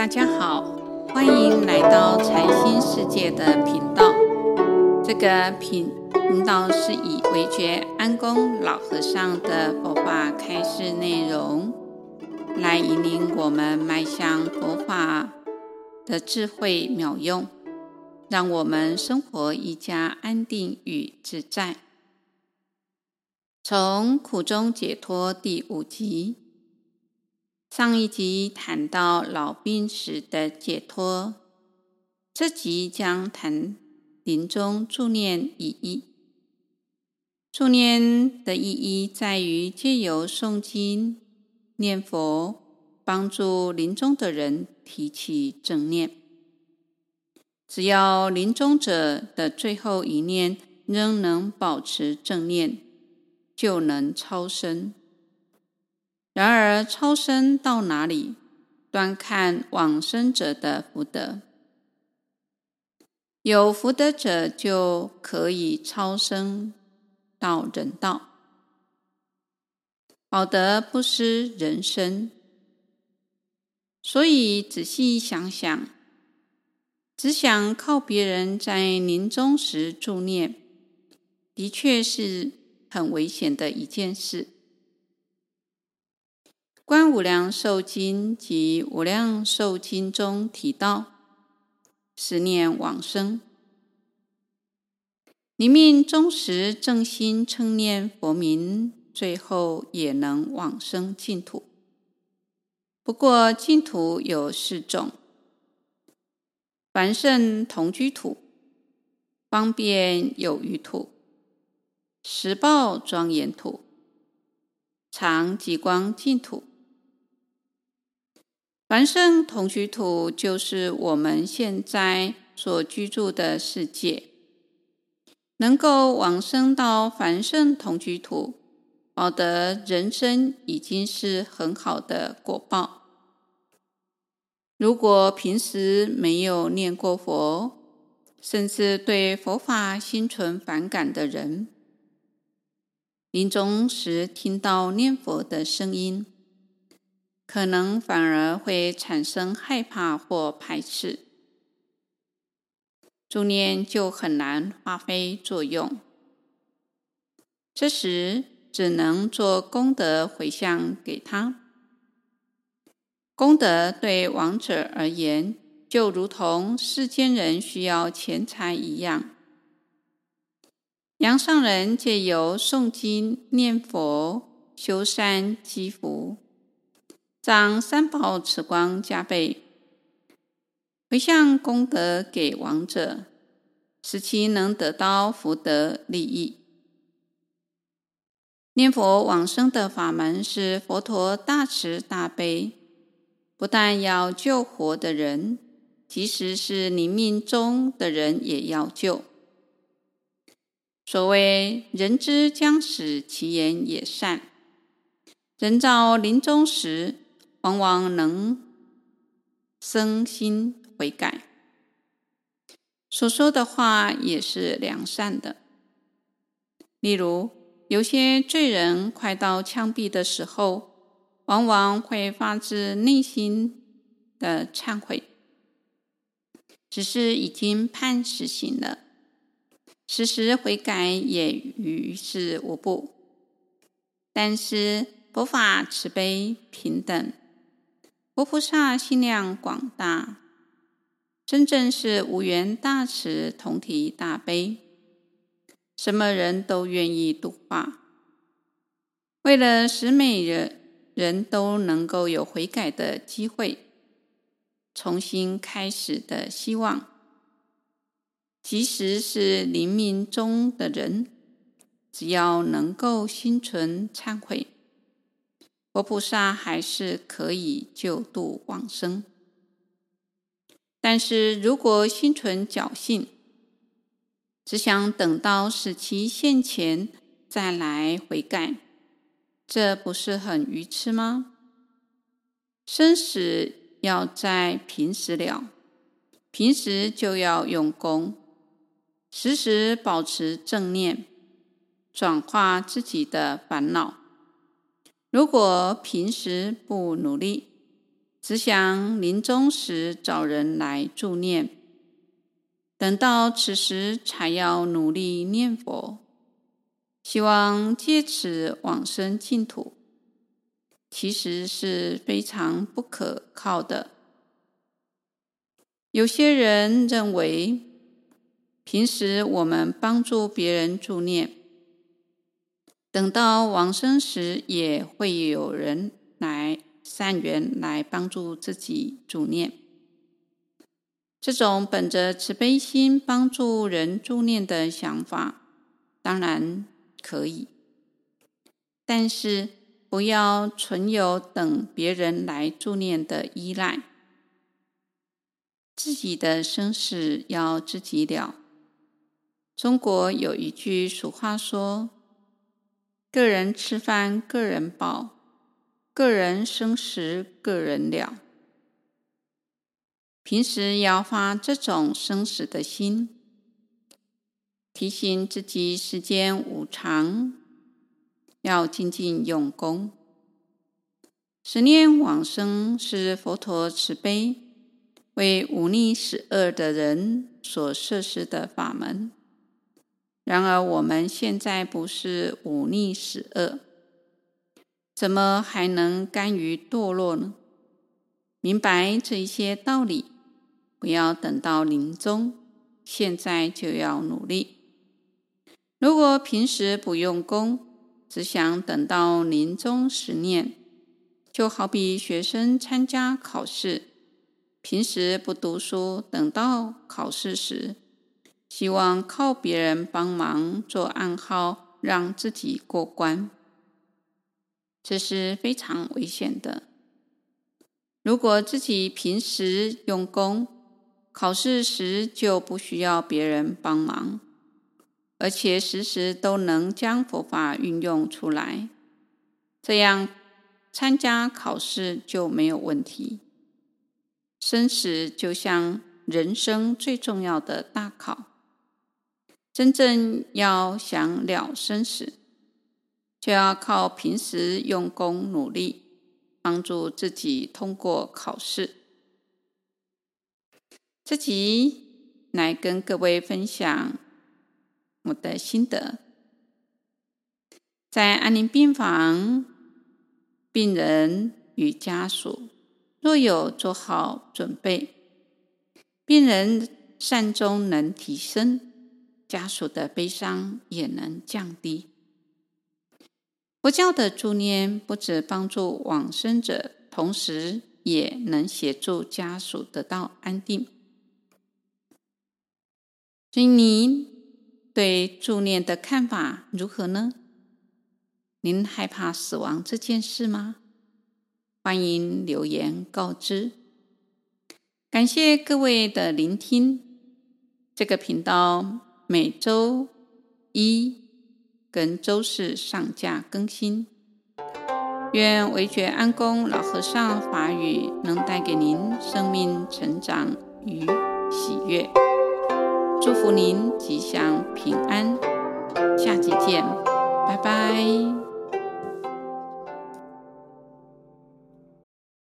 大家好，欢迎来到禅心世界的频道。这个频频道是以惟觉安公老和尚的佛法开示内容，来引领我们迈向佛法的智慧妙用，让我们生活一加安定与自在。从苦中解脱第五集，上一集谈到老病死的解脱，这集将谈。临终助念意义，助念的意义在于借由诵经、念佛，帮助临终的人提起正念。只要临终者的最后一念仍能保持正念，就能超生。然而，超生到哪里，端看往生者的福德。有福德者就可以超生到人道，保得不失人身。所以仔细想想，只想靠别人在临终时助念，的确是很危险的一件事。《观无量寿经》及《无量寿经》中提到。十念往生，临命终时正心称念佛名，最后也能往生净土。不过净土有四种：凡圣同居土、方便有余土、实报庄严土、常寂光净土。凡圣同居土就是我们现在所居住的世界，能够往生到凡圣同居土，保得人生已经是很好的果报。如果平时没有念过佛，甚至对佛法心存反感的人，临终时听到念佛的声音，可能反而会产生害怕或排斥，助念就很难发挥作用。这时只能做功德回向给他。功德对亡者而言，就如同世间人需要钱财一样。阳上人借由诵经、念佛、修善积福。让三宝慈光加倍，回向功德给亡者，使其能得到福德利益。念佛往生的法门是佛陀大慈大悲，不但要救活的人，即使是临命终的人也要救。所谓“人之将死，其言也善”，人到临终时，往往能生心悔改，所说的话也是良善的。例如，有些罪人快到枪毙的时候，往往会发自内心的忏悔，只是已经判死刑了，时时悔改也于事无补。但是佛法慈悲平等。佛菩萨心量广大，真正是无缘大慈，同体大悲，什么人都愿意度化。为了使每人人都能够有悔改的机会，重新开始的希望，即使是临命终的人，只要能够心存忏悔。佛菩萨还是可以救度往生，但是如果心存侥幸，只想等到死期现前再来悔改，这不是很愚痴吗？生死要在平时了，平时就要用功，时时保持正念，转化自己的烦恼。如果平时不努力，只想临终时找人来助念，等到此时才要努力念佛，希望借此往生净土，其实是非常不可靠的。有些人认为，平时我们帮助别人助念，等到往生时也会有人来善缘来帮助自己助念。这种本着慈悲心帮助人助念的想法，当然可以，但是不要存有等别人来助念的依赖。自己的生死要自己了。中国有一句俗话说：“个人吃饭个人饱，个人生死个人了。”平时要发这种生死的心，提醒自己世间无常，要精进用功。十念往生是佛陀慈悲。为忤逆十恶的人所设施的法门。然而我们现在不是忤逆十恶，怎么还能甘于堕落呢？明白这一些道理，不要等到临终，现在就要努力。如果平时不用功，只想等到临终时念，就好比学生参加考试。平时不读书，等到考试时，希望靠别人帮忙做暗号，让自己过关，这是非常危险的。如果自己平时用功，考试时就不需要别人帮忙，而且时时都能将佛法运用出来，这样参加考试就没有问题。生死就像人生最重要的大考，真正要想了生死，就要靠平时用功努力，帮助自己通过考试。这集来跟各位分享我的心得，在安宁病房，病人与家属。若有做好准备，病人善终能提升，家属的悲伤也能降低。佛教的助念不止帮助往生者，同时也能协助家属得到安定。所以，您对助念的看法如何呢？您害怕死亡这件事吗？欢迎留言告知。感谢各位的聆听。这个频道每周一跟周四上架更新。愿惟觉安公老和尚法语能带给您生命成长与喜悦。祝福您吉祥平安。下集见，拜拜。